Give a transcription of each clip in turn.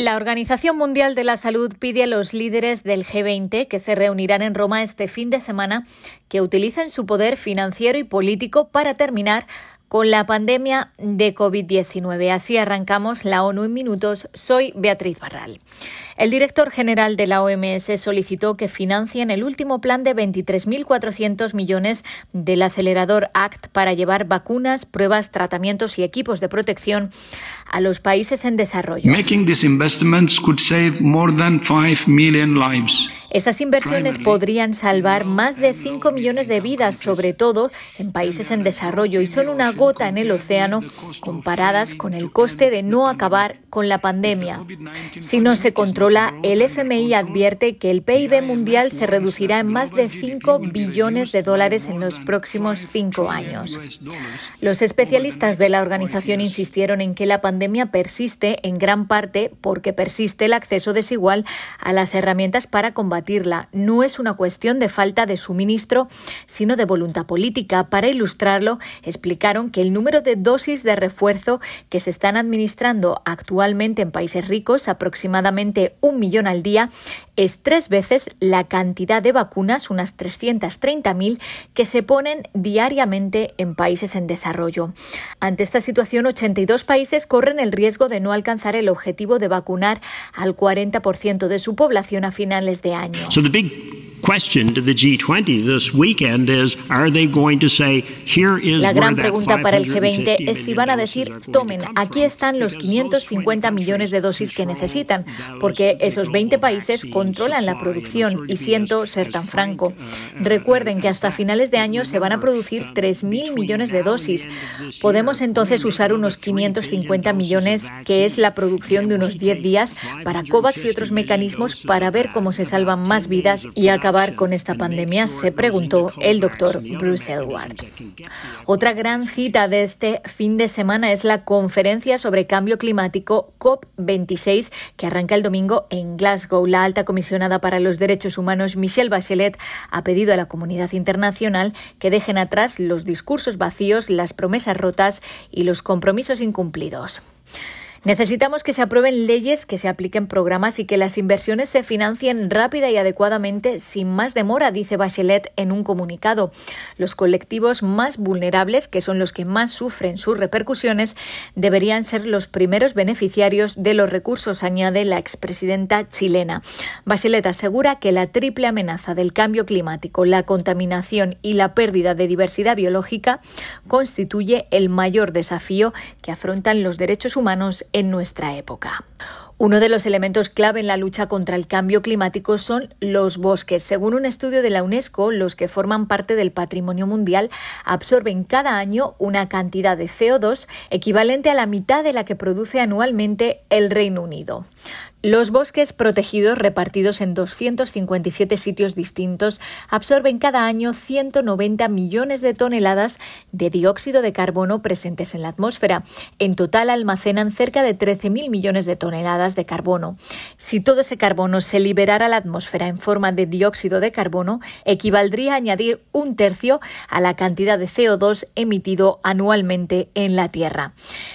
La Organización Mundial de la Salud pide a los líderes del G20 que se reunirán en Roma este fin de semana que utilicen su poder financiero y político para terminar con la pandemia de COVID-19. Así arrancamos la ONU en minutos. Soy Beatriz Barral. El director general de la OMS solicitó que financien el último plan de 23.400 millones del acelerador ACT para llevar vacunas, pruebas, tratamientos y equipos de protección a los países en desarrollo. Estas inversiones podrían salvar más de 5 millones de vidas, sobre todo en países en desarrollo, y son una gota en el océano comparadas con el coste de no acabar con la pandemia. Si no se controla, el FMI advierte que el PIB mundial se reducirá en más de 5 billones de dólares en los próximos cinco años. Los especialistas de la organización insistieron en que la pandemia persiste en gran parte porque persiste el acceso desigual a las herramientas para combatir no es una cuestión de falta de suministro, sino de voluntad política. Para ilustrarlo, explicaron que el número de dosis de refuerzo que se están administrando actualmente en países ricos, aproximadamente un millón al día, es tres veces la cantidad de vacunas, unas 330.000, que se ponen diariamente en países en desarrollo. Ante esta situación, 82 países corren el riesgo de no alcanzar el objetivo de vacunar al 40% de su población a finales de año. So the big la gran pregunta para el G20 es si van a decir, tomen, aquí están los 550 millones de dosis que necesitan, porque esos 20 países controlan la producción y siento ser tan franco. Recuerden que hasta finales de año se van a producir 3.000 millones de dosis. Podemos entonces usar unos 550 millones, que es la producción de unos 10 días, para COVAX y otros mecanismos para ver cómo se salvan más vidas y acabar acabar con esta pandemia? Se preguntó el doctor Bruce Edward. Otra gran cita de este fin de semana es la conferencia sobre cambio climático COP26 que arranca el domingo en Glasgow. La alta comisionada para los derechos humanos Michelle Bachelet ha pedido a la comunidad internacional que dejen atrás los discursos vacíos, las promesas rotas y los compromisos incumplidos. Necesitamos que se aprueben leyes, que se apliquen programas y que las inversiones se financien rápida y adecuadamente sin más demora, dice Bachelet en un comunicado. Los colectivos más vulnerables, que son los que más sufren sus repercusiones, deberían ser los primeros beneficiarios de los recursos, añade la expresidenta chilena. Bachelet asegura que la triple amenaza del cambio climático, la contaminación y la pérdida de diversidad biológica constituye el mayor desafío que afrontan los derechos humanos en nuestra época. Uno de los elementos clave en la lucha contra el cambio climático son los bosques. Según un estudio de la UNESCO, los que forman parte del patrimonio mundial absorben cada año una cantidad de CO2 equivalente a la mitad de la que produce anualmente el Reino Unido. Los bosques protegidos repartidos en 257 sitios distintos absorben cada año 190 millones de toneladas de dióxido de carbono presentes en la atmósfera. En total almacenan cerca de 13.000 millones de toneladas de carbono. Si todo ese carbono se liberara a la atmósfera en forma de dióxido de carbono, equivaldría a añadir un tercio a la cantidad de CO2 emitido anualmente en la Tierra.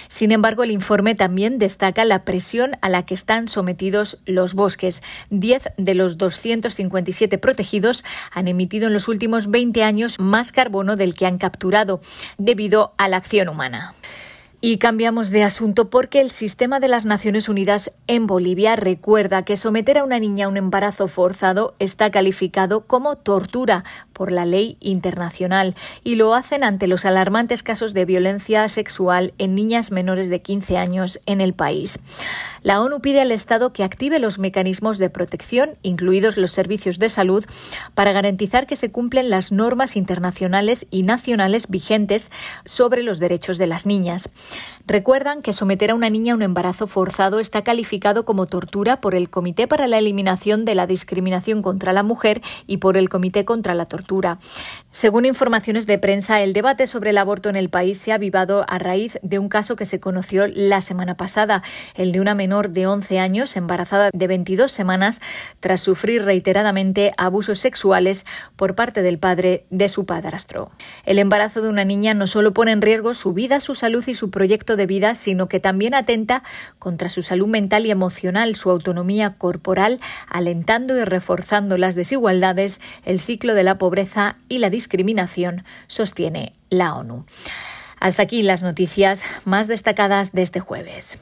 Sin embargo, el informe también destaca la presión a la que están sometidos los bosques. Diez de los 257 protegidos han emitido en los últimos 20 años más carbono del que han capturado, debido a la acción humana. Y cambiamos de asunto porque el sistema de las Naciones Unidas en Bolivia recuerda que someter a una niña a un embarazo forzado está calificado como tortura por la ley internacional y lo hacen ante los alarmantes casos de violencia sexual en niñas menores de 15 años en el país. La ONU pide al Estado que active los mecanismos de protección, incluidos los servicios de salud, para garantizar que se cumplen las normas internacionales y nacionales vigentes sobre los derechos de las niñas. Recuerdan que someter a una niña a un embarazo forzado está calificado como tortura por el Comité para la Eliminación de la Discriminación contra la Mujer y por el Comité contra la Tortura. Según informaciones de prensa, el debate sobre el aborto en el país se ha avivado a raíz de un caso que se conoció la semana pasada, el de una menor de 11 años embarazada de 22 semanas tras sufrir reiteradamente abusos sexuales por parte del padre de su padrastro. El embarazo de una niña no solo pone en riesgo su vida, su salud y su proyecto proyecto de vida, sino que también atenta contra su salud mental y emocional, su autonomía corporal, alentando y reforzando las desigualdades, el ciclo de la pobreza y la discriminación, sostiene la ONU. Hasta aquí las noticias más destacadas de este jueves.